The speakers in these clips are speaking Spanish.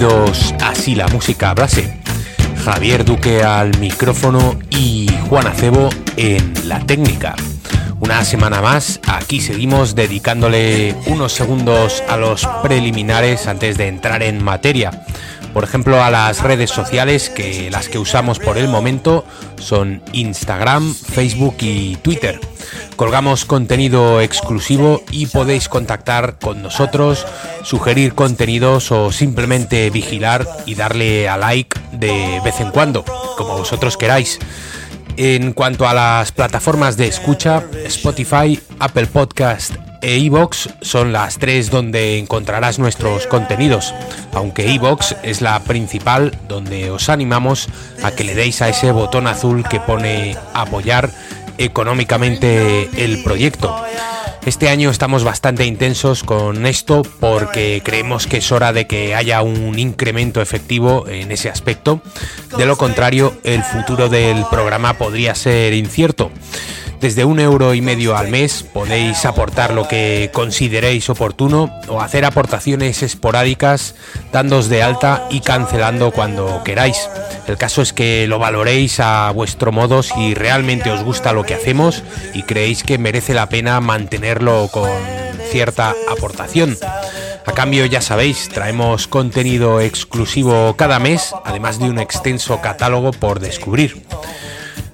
Bienvenidos a Si la música hablase. Javier Duque al micrófono y Juan Acebo en la técnica. Una semana más, aquí seguimos dedicándole unos segundos a los preliminares antes de entrar en materia. Por ejemplo, a las redes sociales que las que usamos por el momento son Instagram, Facebook y Twitter. Colgamos contenido exclusivo y podéis contactar con nosotros, sugerir contenidos o simplemente vigilar y darle a like de vez en cuando, como vosotros queráis. En cuanto a las plataformas de escucha, Spotify, Apple Podcast e iVoox son las tres donde encontrarás nuestros contenidos, aunque iVoox es la principal donde os animamos a que le deis a ese botón azul que pone apoyar económicamente el proyecto. Este año estamos bastante intensos con esto porque creemos que es hora de que haya un incremento efectivo en ese aspecto. De lo contrario, el futuro del programa podría ser incierto. Desde un euro y medio al mes podéis aportar lo que consideréis oportuno o hacer aportaciones esporádicas, dándos de alta y cancelando cuando queráis. El caso es que lo valoréis a vuestro modo si realmente os gusta lo que hacemos y creéis que merece la pena mantenerlo con cierta aportación. A cambio, ya sabéis, traemos contenido exclusivo cada mes, además de un extenso catálogo por descubrir.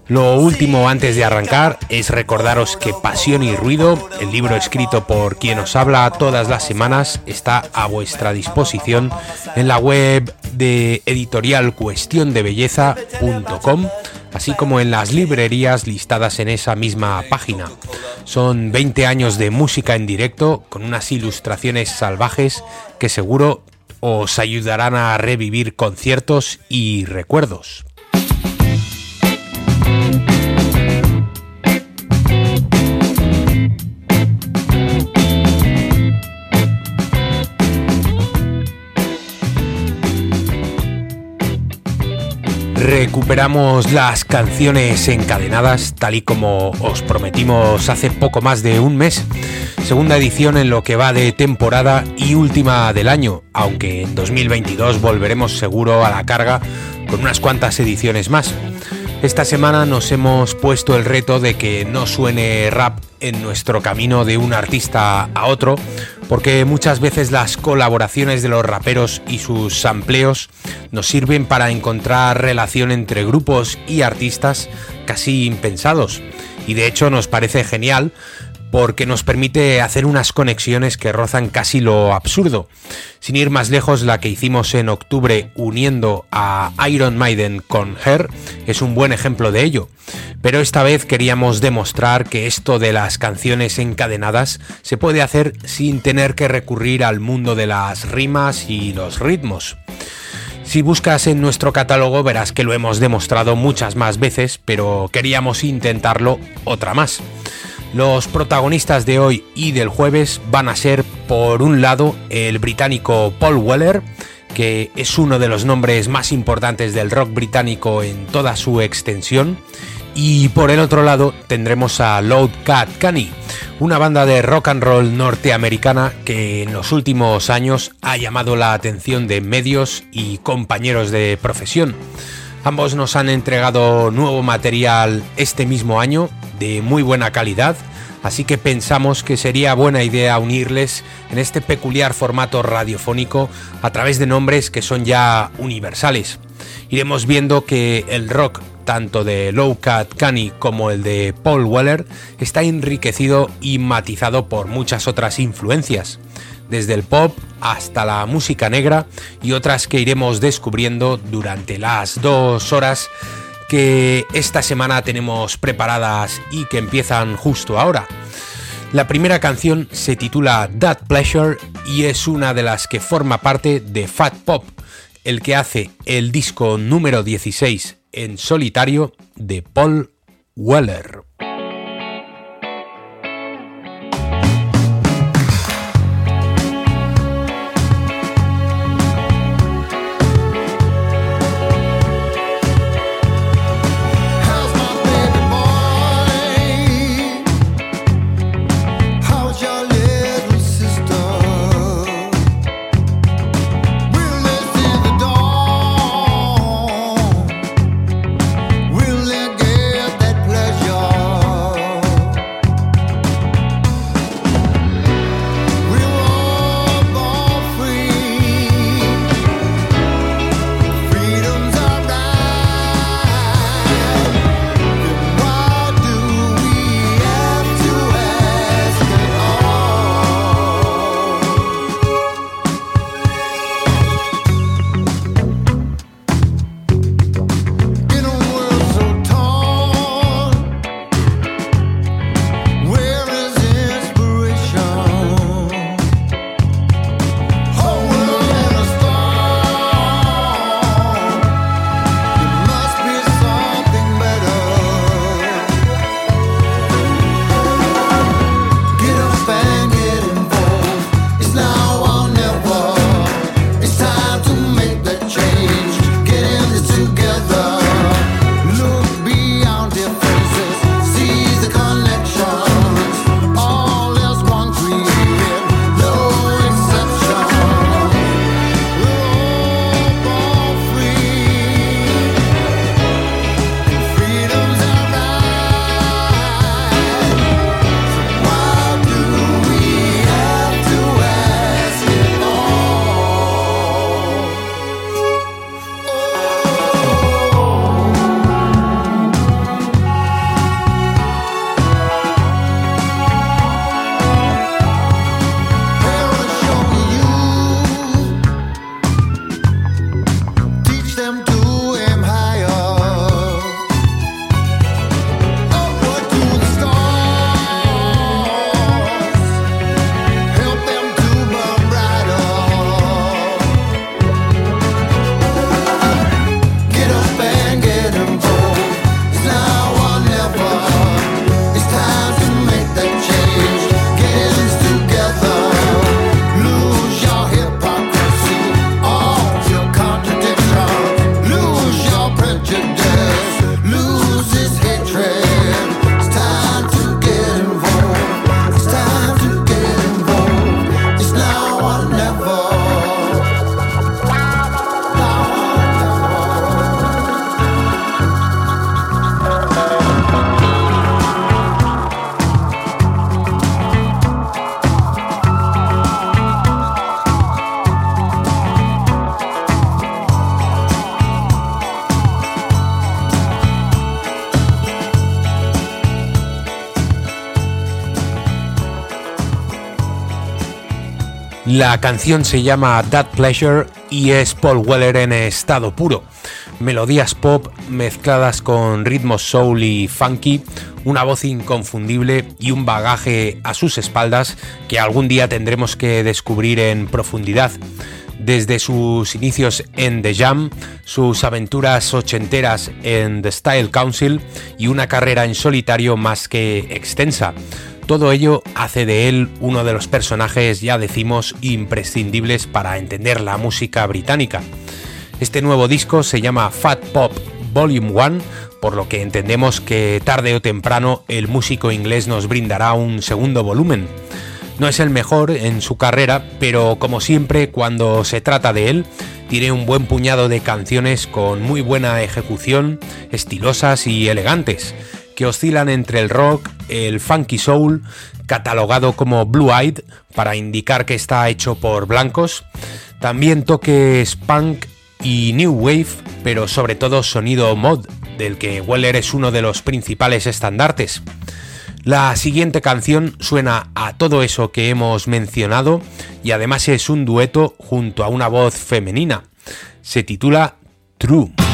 Lo último antes de arrancar es recordaros que Pasión y Ruido, el libro escrito por quien os habla todas las semanas, está a vuestra disposición en la web de editorial belleza.com, así como en las librerías listadas en esa misma página. Son 20 años de música en directo con unas ilustraciones salvajes que seguro os ayudarán a revivir conciertos y recuerdos. Recuperamos las canciones encadenadas tal y como os prometimos hace poco más de un mes. Segunda edición en lo que va de temporada y última del año, aunque en 2022 volveremos seguro a la carga con unas cuantas ediciones más. Esta semana nos hemos puesto el reto de que no suene rap en nuestro camino de un artista a otro, porque muchas veces las colaboraciones de los raperos y sus sampleos nos sirven para encontrar relación entre grupos y artistas casi impensados. Y de hecho nos parece genial porque nos permite hacer unas conexiones que rozan casi lo absurdo. Sin ir más lejos, la que hicimos en octubre uniendo a Iron Maiden con Her es un buen ejemplo de ello. Pero esta vez queríamos demostrar que esto de las canciones encadenadas se puede hacer sin tener que recurrir al mundo de las rimas y los ritmos. Si buscas en nuestro catálogo verás que lo hemos demostrado muchas más veces, pero queríamos intentarlo otra más. Los protagonistas de hoy y del jueves van a ser, por un lado, el británico Paul Weller, que es uno de los nombres más importantes del rock británico en toda su extensión, y por el otro lado tendremos a Loud Cat Canny, una banda de rock and roll norteamericana que en los últimos años ha llamado la atención de medios y compañeros de profesión. Ambos nos han entregado nuevo material este mismo año de muy buena calidad, así que pensamos que sería buena idea unirles en este peculiar formato radiofónico a través de nombres que son ya universales. Iremos viendo que el rock, tanto de Low Cat Canny como el de Paul Weller, está enriquecido y matizado por muchas otras influencias, desde el pop hasta la música negra y otras que iremos descubriendo durante las dos horas que esta semana tenemos preparadas y que empiezan justo ahora. La primera canción se titula That Pleasure y es una de las que forma parte de Fat Pop, el que hace el disco número 16 en solitario de Paul Weller. La canción se llama That Pleasure y es Paul Weller en estado puro. Melodías pop mezcladas con ritmos soul y funky, una voz inconfundible y un bagaje a sus espaldas que algún día tendremos que descubrir en profundidad. Desde sus inicios en The Jam, sus aventuras ochenteras en The Style Council y una carrera en solitario más que extensa. Todo ello hace de él uno de los personajes, ya decimos, imprescindibles para entender la música británica. Este nuevo disco se llama Fat Pop Volume 1, por lo que entendemos que tarde o temprano el músico inglés nos brindará un segundo volumen. No es el mejor en su carrera, pero como siempre cuando se trata de él, tiene un buen puñado de canciones con muy buena ejecución, estilosas y elegantes que oscilan entre el rock, el funky soul, catalogado como Blue Eyed para indicar que está hecho por blancos, también toques punk y new wave, pero sobre todo sonido mod, del que Weller es uno de los principales estandartes. La siguiente canción suena a todo eso que hemos mencionado y además es un dueto junto a una voz femenina. Se titula True.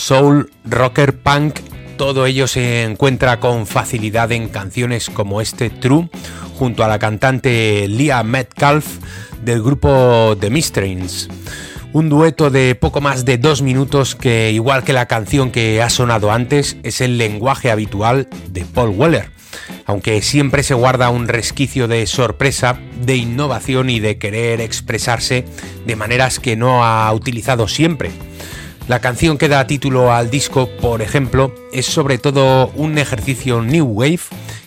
Soul, rocker, punk, todo ello se encuentra con facilidad en canciones como este True, junto a la cantante Leah Metcalf del grupo The Mistrins. Un dueto de poco más de dos minutos que, igual que la canción que ha sonado antes, es el lenguaje habitual de Paul Weller, aunque siempre se guarda un resquicio de sorpresa, de innovación y de querer expresarse de maneras que no ha utilizado siempre. La canción que da título al disco, por ejemplo, es sobre todo un ejercicio New Wave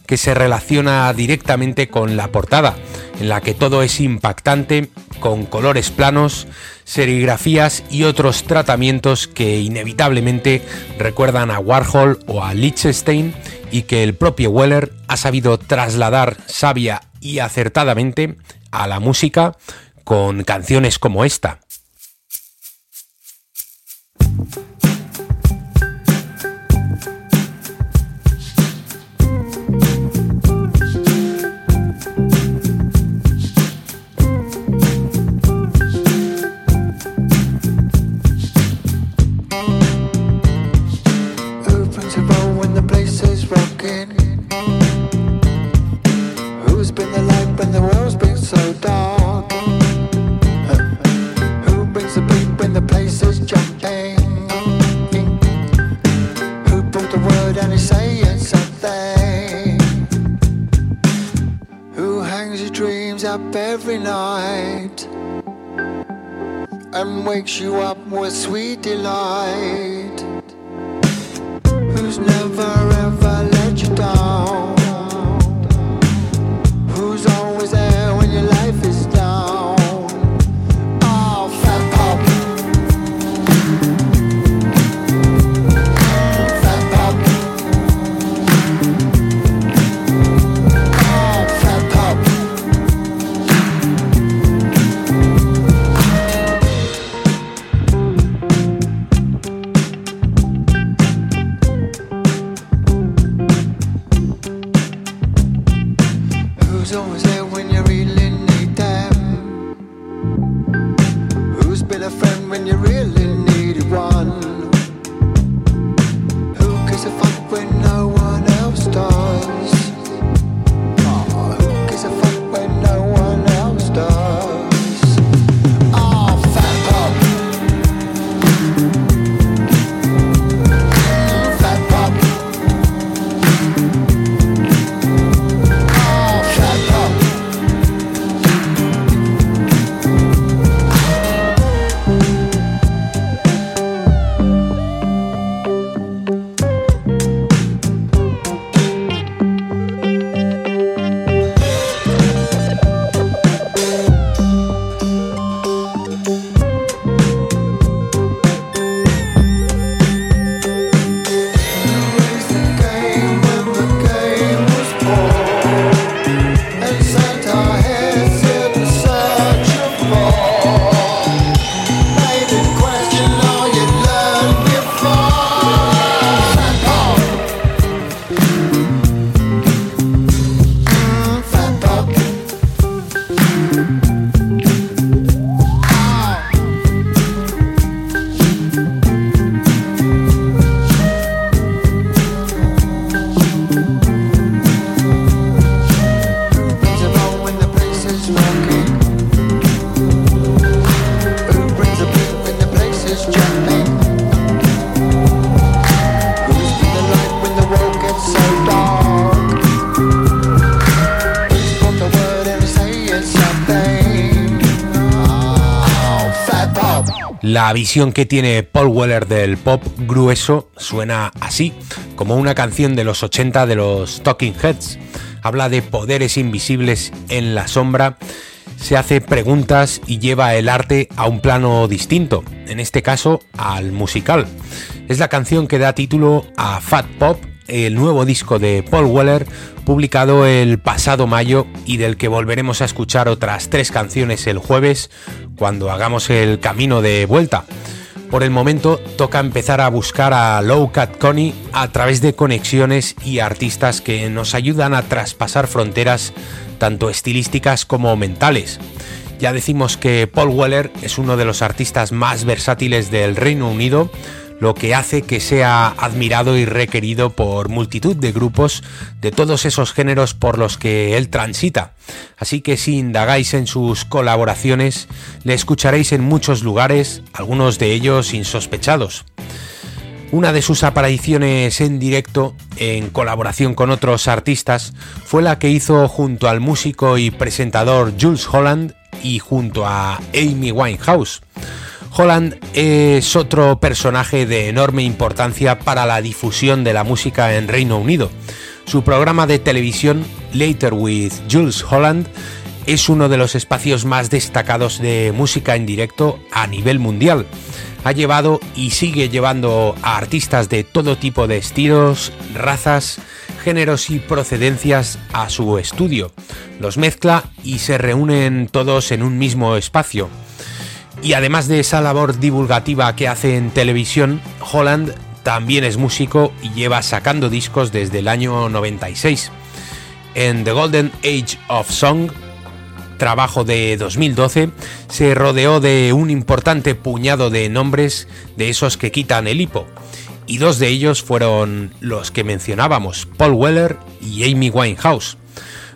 que se relaciona directamente con la portada, en la que todo es impactante, con colores planos, serigrafías y otros tratamientos que inevitablemente recuerdan a Warhol o a Liechtenstein y que el propio Weller ha sabido trasladar sabia y acertadamente a la música con canciones como esta. thank you every night and wakes you up with sweet delight. Who's never ever La visión que tiene Paul Weller del pop grueso suena así, como una canción de los 80 de los Talking Heads. Habla de poderes invisibles en la sombra, se hace preguntas y lleva el arte a un plano distinto, en este caso al musical. Es la canción que da título a Fat Pop, el nuevo disco de Paul Weller, publicado el pasado mayo y del que volveremos a escuchar otras tres canciones el jueves cuando hagamos el camino de vuelta. Por el momento toca empezar a buscar a Low Cat Connie a través de conexiones y artistas que nos ayudan a traspasar fronteras tanto estilísticas como mentales. Ya decimos que Paul Weller es uno de los artistas más versátiles del Reino Unido, lo que hace que sea admirado y requerido por multitud de grupos de todos esos géneros por los que él transita. Así que si indagáis en sus colaboraciones, le escucharéis en muchos lugares, algunos de ellos insospechados. Una de sus apariciones en directo, en colaboración con otros artistas, fue la que hizo junto al músico y presentador Jules Holland y junto a Amy Winehouse. Holland es otro personaje de enorme importancia para la difusión de la música en Reino Unido. Su programa de televisión, Later with Jules Holland, es uno de los espacios más destacados de música en directo a nivel mundial ha llevado y sigue llevando a artistas de todo tipo de estilos, razas, géneros y procedencias a su estudio. Los mezcla y se reúnen todos en un mismo espacio. Y además de esa labor divulgativa que hace en televisión, Holland también es músico y lleva sacando discos desde el año 96. En The Golden Age of Song trabajo de 2012, se rodeó de un importante puñado de nombres de esos que quitan el hipo, y dos de ellos fueron los que mencionábamos, Paul Weller y Amy Winehouse.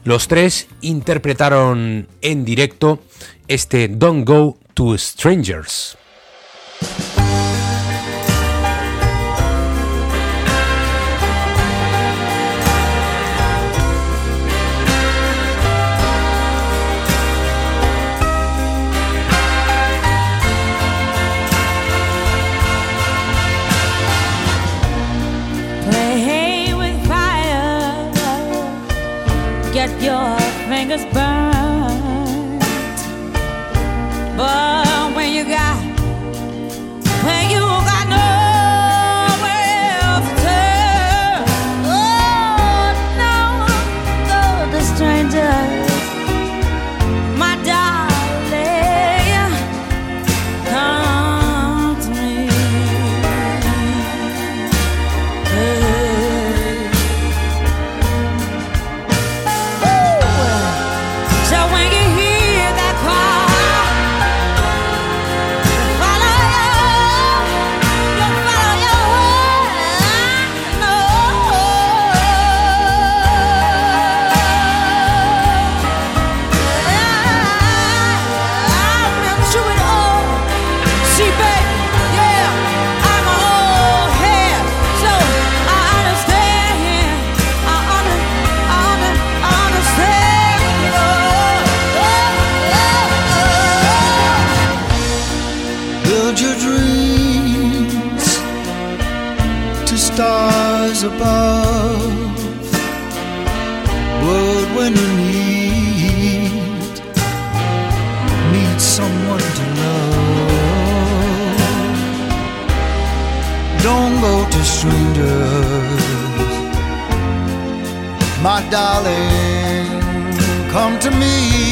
Los tres interpretaron en directo este Don't Go to Strangers. Above. But when you need, need someone to love, don't go to strangers. My darling, come to me.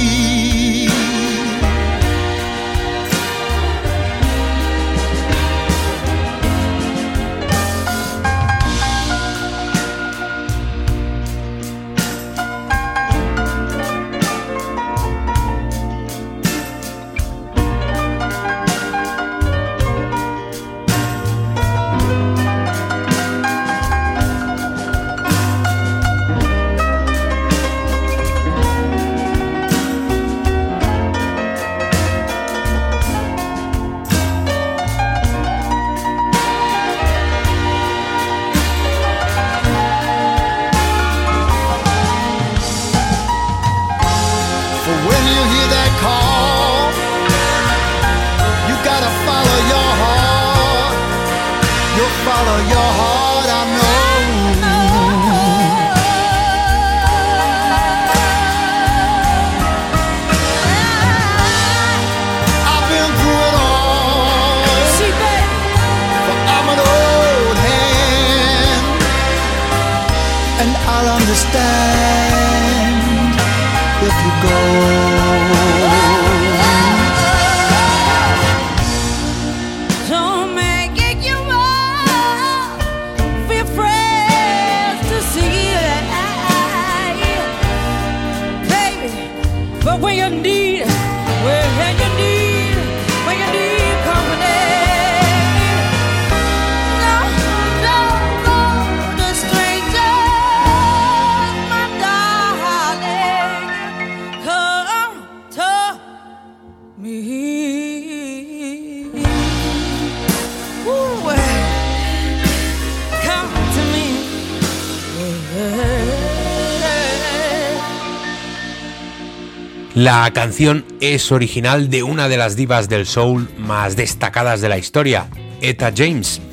La canción es original de una de las divas del soul más destacadas de la historia, Etta James.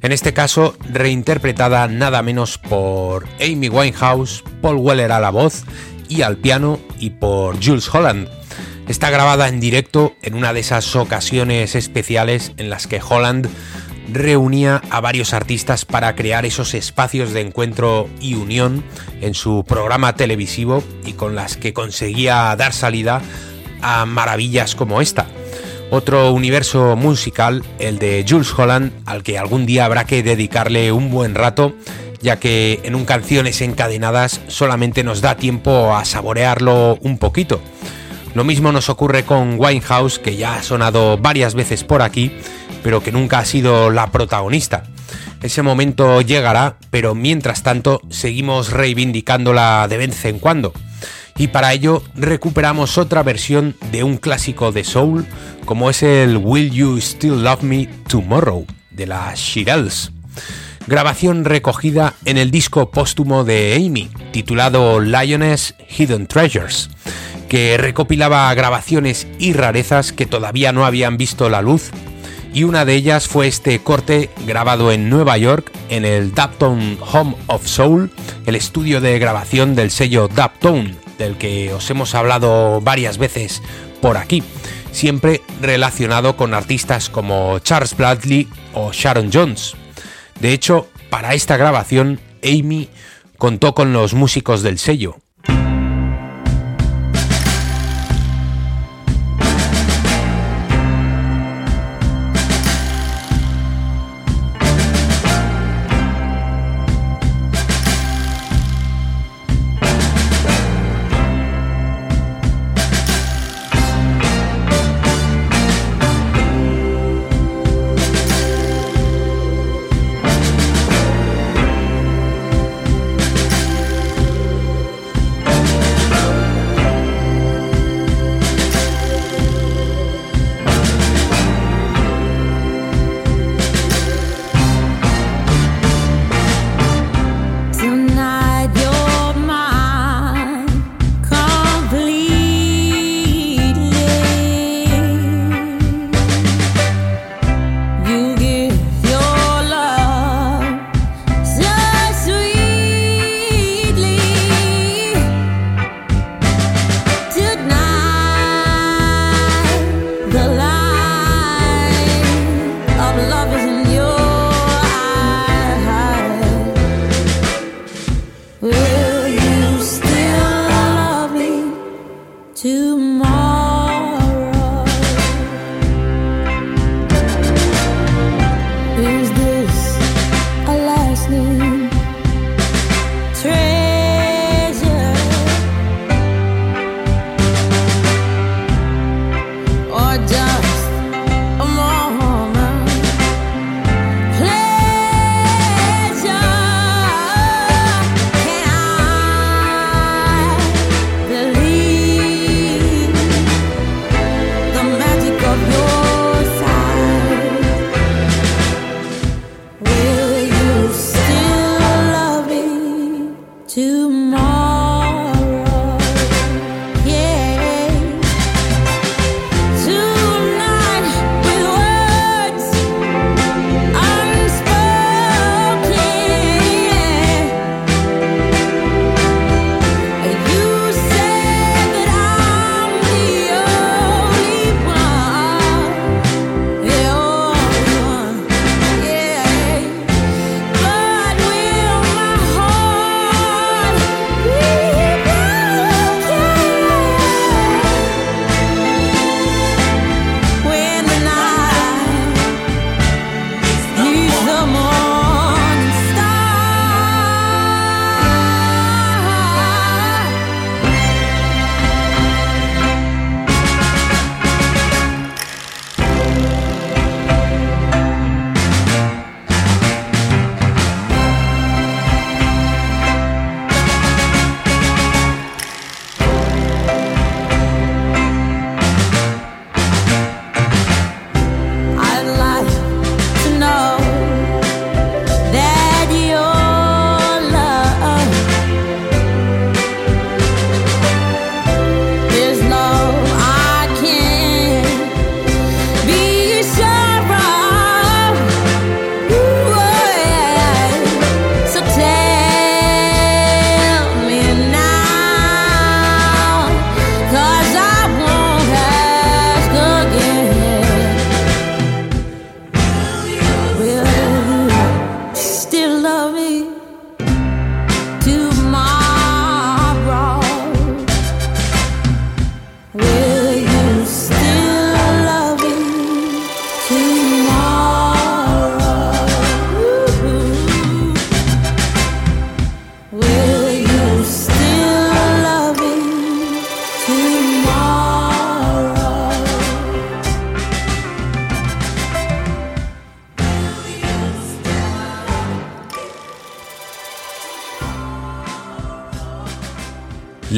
En este caso, reinterpretada nada menos por Amy Winehouse, Paul Weller a la voz y al piano y por Jules Holland. Está grabada en directo en una de esas ocasiones especiales en las que Holland reunía a varios artistas para crear esos espacios de encuentro y unión en su programa televisivo y con las que conseguía dar salida a maravillas como esta. Otro universo musical, el de Jules Holland, al que algún día habrá que dedicarle un buen rato, ya que en un canciones encadenadas solamente nos da tiempo a saborearlo un poquito. Lo mismo nos ocurre con Winehouse, que ya ha sonado varias veces por aquí, pero que nunca ha sido la protagonista. Ese momento llegará, pero mientras tanto seguimos reivindicándola de vez en cuando. Y para ello recuperamos otra versión de un clásico de soul, como es el Will You Still Love Me Tomorrow, de las Shirelles. Grabación recogida en el disco póstumo de Amy, titulado Lioness Hidden Treasures, que recopilaba grabaciones y rarezas que todavía no habían visto la luz y una de ellas fue este corte grabado en Nueva York en el Dubtown Home of Soul, el estudio de grabación del sello Dubtown, del que os hemos hablado varias veces por aquí, siempre relacionado con artistas como Charles Bradley o Sharon Jones. De hecho, para esta grabación, Amy contó con los músicos del sello,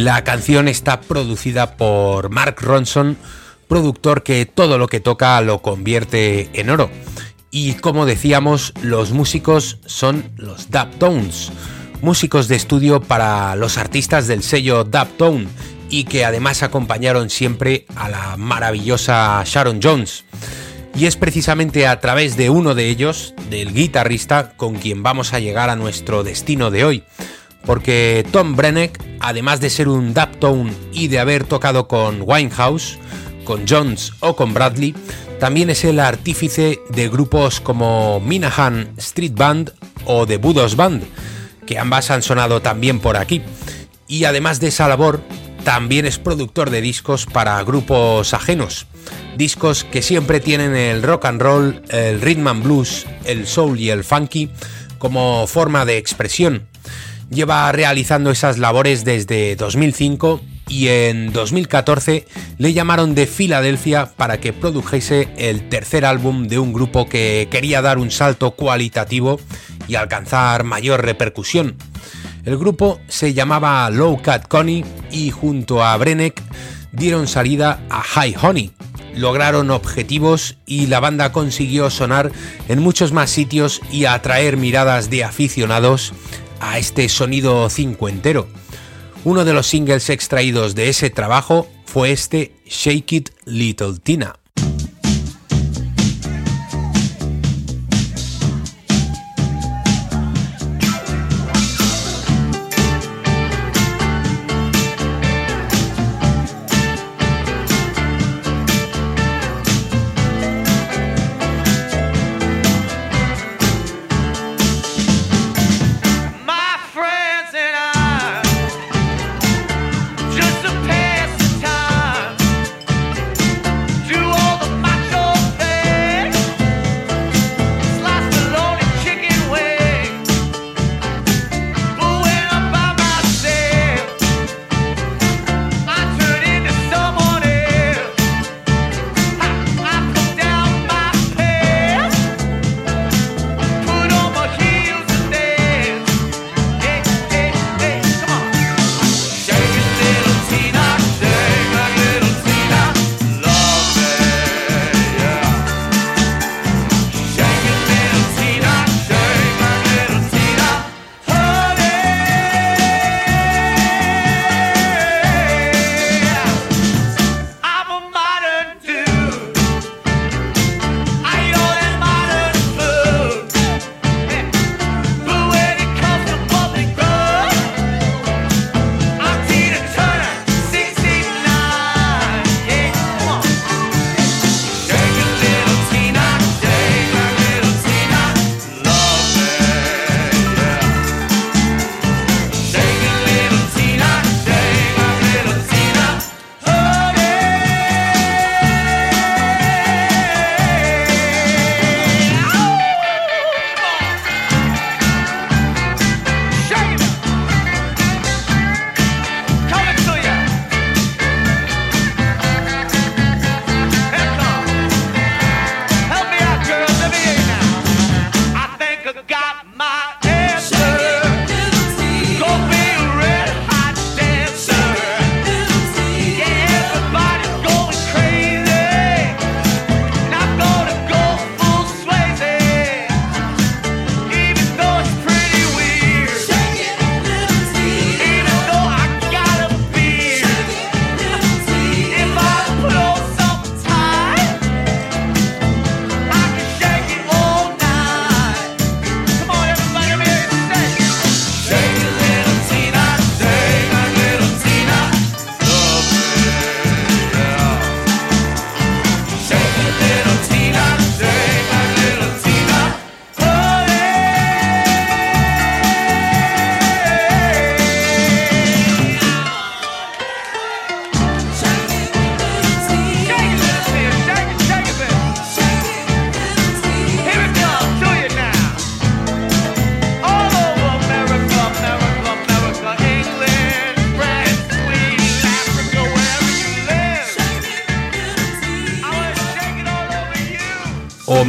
La canción está producida por Mark Ronson, productor que todo lo que toca lo convierte en oro. Y como decíamos, los músicos son los Daptones, músicos de estudio para los artistas del sello Daptone y que además acompañaron siempre a la maravillosa Sharon Jones. Y es precisamente a través de uno de ellos, del guitarrista, con quien vamos a llegar a nuestro destino de hoy. Porque Tom Brenneck, además de ser un Daptone y de haber tocado con Winehouse, con Jones o con Bradley, también es el artífice de grupos como Minahan Street Band o The Budos Band, que ambas han sonado también por aquí. Y además de esa labor, también es productor de discos para grupos ajenos. Discos que siempre tienen el rock and roll, el rhythm and blues, el soul y el funky como forma de expresión. Lleva realizando esas labores desde 2005 y en 2014 le llamaron de Filadelfia para que produjese el tercer álbum de un grupo que quería dar un salto cualitativo y alcanzar mayor repercusión. El grupo se llamaba Low Cat Connie y junto a Brenneck dieron salida a High Honey. Lograron objetivos y la banda consiguió sonar en muchos más sitios y atraer miradas de aficionados a este sonido cincuentero. Uno de los singles extraídos de ese trabajo fue este Shake It Little Tina.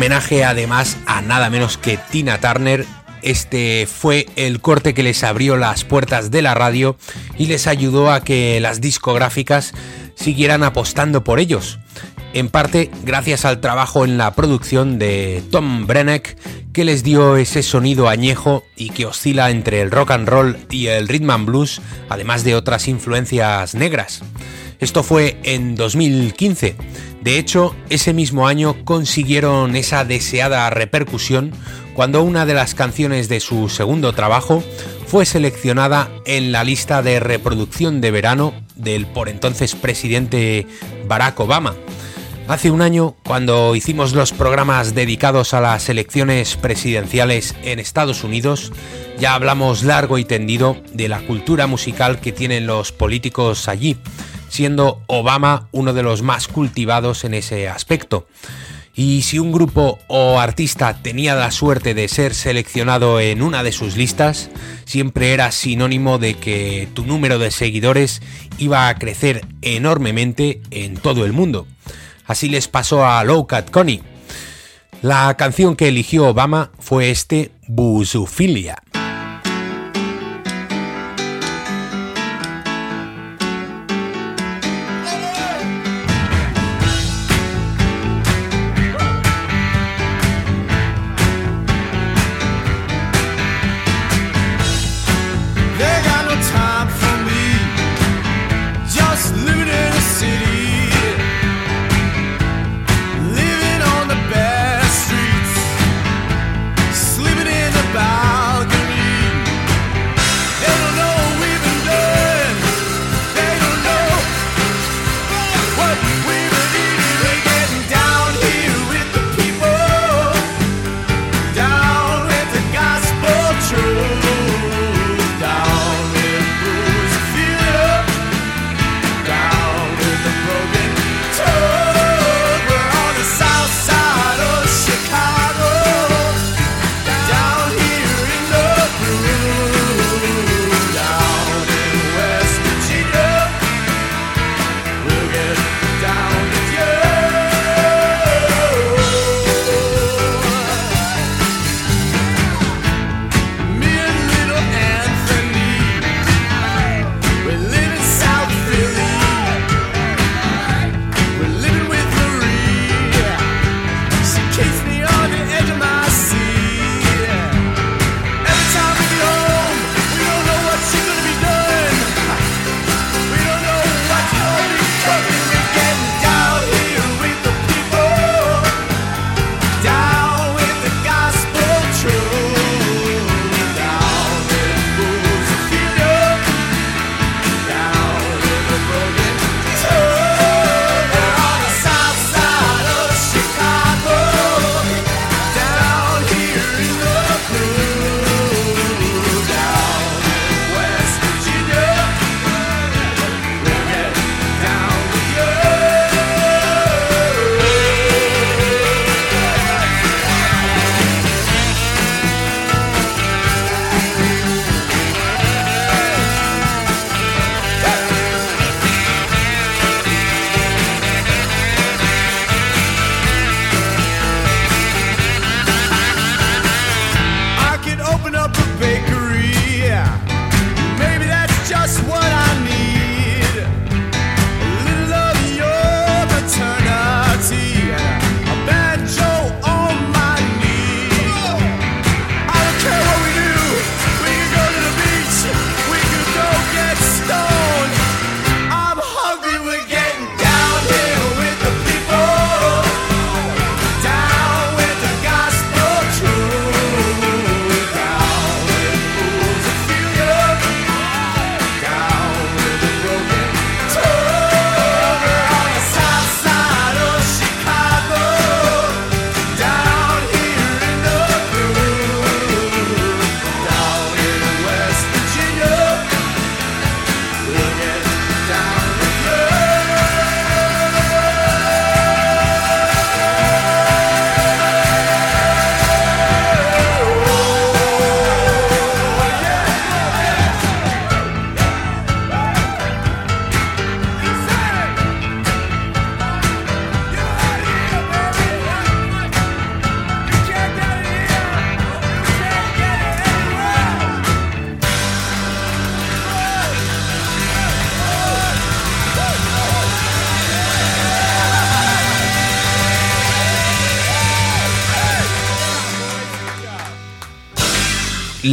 Homenaje además a nada menos que Tina Turner este fue el corte que les abrió las puertas de la radio y les ayudó a que las discográficas siguieran apostando por ellos. En parte gracias al trabajo en la producción de Tom Brenneck, que les dio ese sonido añejo y que oscila entre el rock and roll y el rhythm and blues, además de otras influencias negras. Esto fue en 2015. De hecho, ese mismo año consiguieron esa deseada repercusión cuando una de las canciones de su segundo trabajo fue seleccionada en la lista de reproducción de verano del por entonces presidente Barack Obama. Hace un año, cuando hicimos los programas dedicados a las elecciones presidenciales en Estados Unidos, ya hablamos largo y tendido de la cultura musical que tienen los políticos allí, siendo Obama uno de los más cultivados en ese aspecto. Y si un grupo o artista tenía la suerte de ser seleccionado en una de sus listas, siempre era sinónimo de que tu número de seguidores iba a crecer enormemente en todo el mundo. Así les pasó a Low Cat Connie. La canción que eligió Obama fue este Busufilia.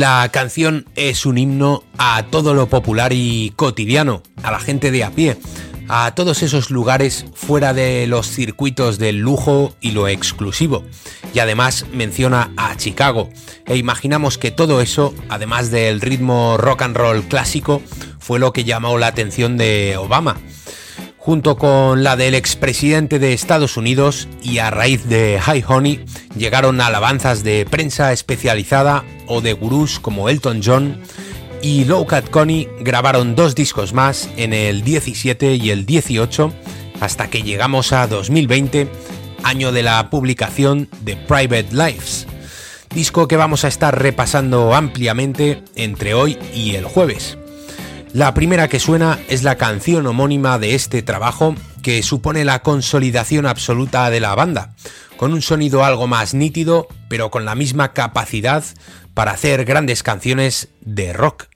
La canción es un himno a todo lo popular y cotidiano, a la gente de a pie, a todos esos lugares fuera de los circuitos del lujo y lo exclusivo. Y además menciona a Chicago. E imaginamos que todo eso, además del ritmo rock and roll clásico, fue lo que llamó la atención de Obama junto con la del expresidente de Estados Unidos y a raíz de High Honey llegaron alabanzas de prensa especializada o de gurús como Elton John y Low Cat Connie grabaron dos discos más en el 17 y el 18 hasta que llegamos a 2020, año de la publicación de Private Lives, disco que vamos a estar repasando ampliamente entre hoy y el jueves. La primera que suena es la canción homónima de este trabajo que supone la consolidación absoluta de la banda, con un sonido algo más nítido, pero con la misma capacidad para hacer grandes canciones de rock.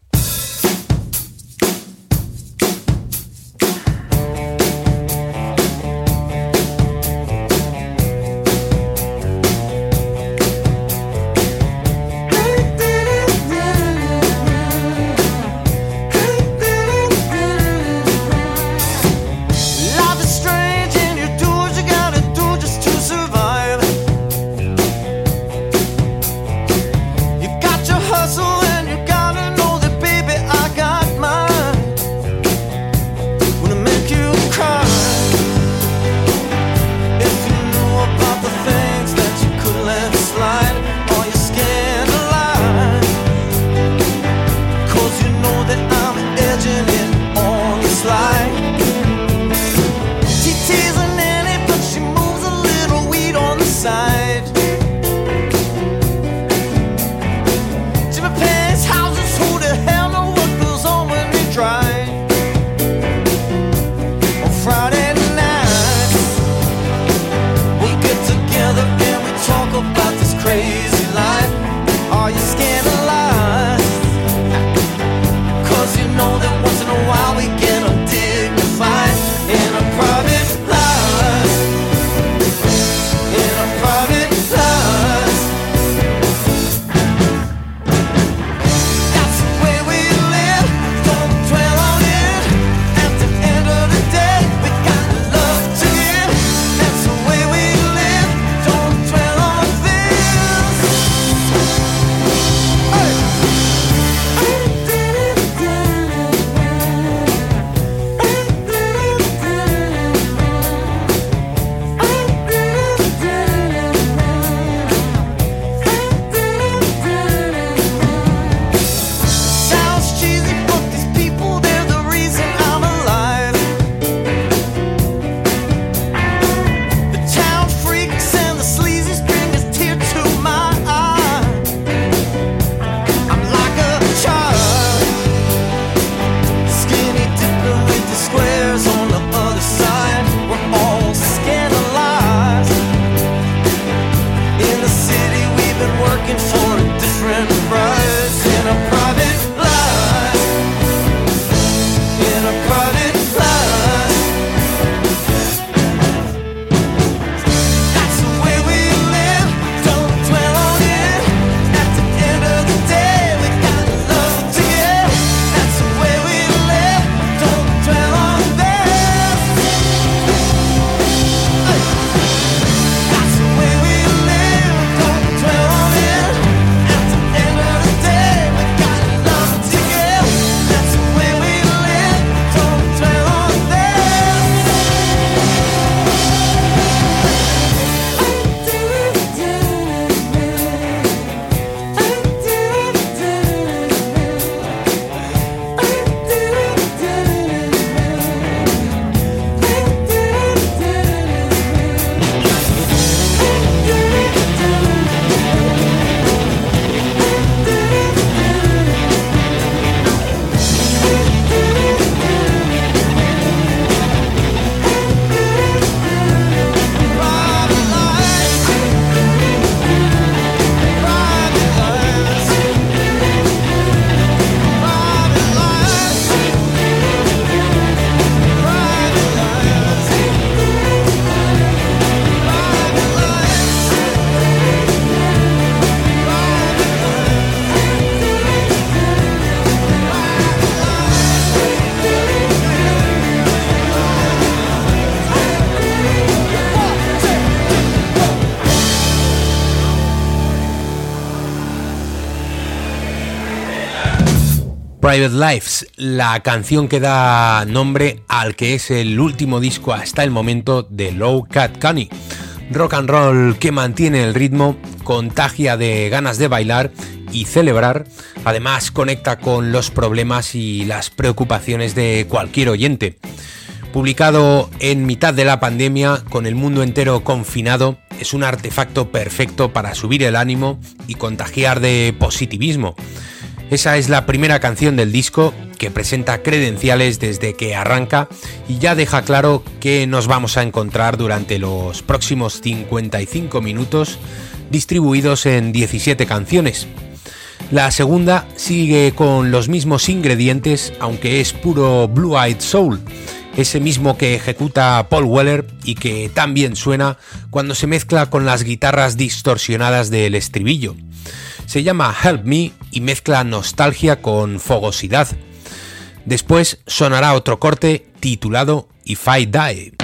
Lives, la canción que da nombre al que es el último disco hasta el momento de Low Cat Connie. Rock and roll que mantiene el ritmo, contagia de ganas de bailar y celebrar, además conecta con los problemas y las preocupaciones de cualquier oyente. Publicado en mitad de la pandemia, con el mundo entero confinado, es un artefacto perfecto para subir el ánimo y contagiar de positivismo. Esa es la primera canción del disco que presenta credenciales desde que arranca y ya deja claro que nos vamos a encontrar durante los próximos 55 minutos distribuidos en 17 canciones. La segunda sigue con los mismos ingredientes aunque es puro Blue Eyed Soul, ese mismo que ejecuta Paul Weller y que también suena cuando se mezcla con las guitarras distorsionadas del estribillo. Se llama Help Me y mezcla nostalgia con fogosidad. Después sonará otro corte titulado If I Die.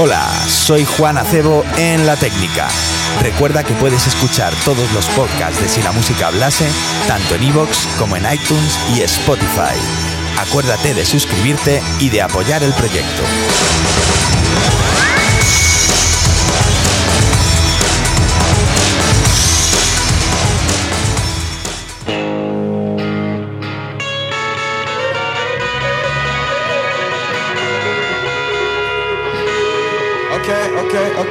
Hola, soy Juan Acebo en La Técnica. Recuerda que puedes escuchar todos los podcasts de Si la Música Hablase, tanto en iVoox como en iTunes y Spotify. Acuérdate de suscribirte y de apoyar el proyecto.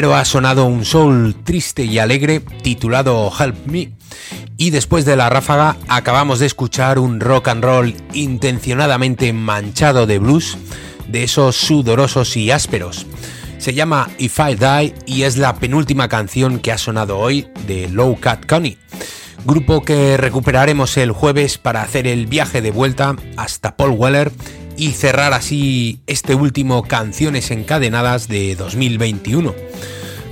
Primero ha sonado un soul triste y alegre titulado Help Me. Y después de la ráfaga acabamos de escuchar un rock and roll intencionadamente manchado de blues, de esos sudorosos y ásperos. Se llama If I Die y es la penúltima canción que ha sonado hoy de Low Cat Connie, grupo que recuperaremos el jueves para hacer el viaje de vuelta hasta Paul Weller y cerrar así este último Canciones Encadenadas de 2021.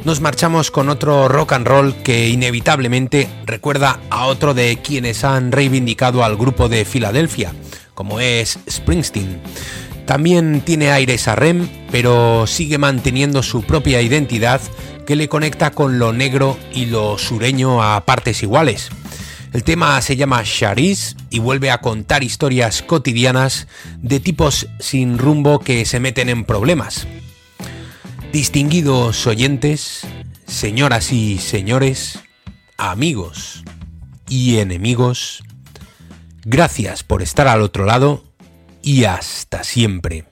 Nos marchamos con otro rock and roll que inevitablemente recuerda a otro de quienes han reivindicado al grupo de Filadelfia, como es Springsteen. También tiene aires a Rem, pero sigue manteniendo su propia identidad que le conecta con lo negro y lo sureño a partes iguales. El tema se llama Charis y vuelve a contar historias cotidianas de tipos sin rumbo que se meten en problemas. Distinguidos oyentes, señoras y señores, amigos y enemigos, gracias por estar al otro lado y hasta siempre.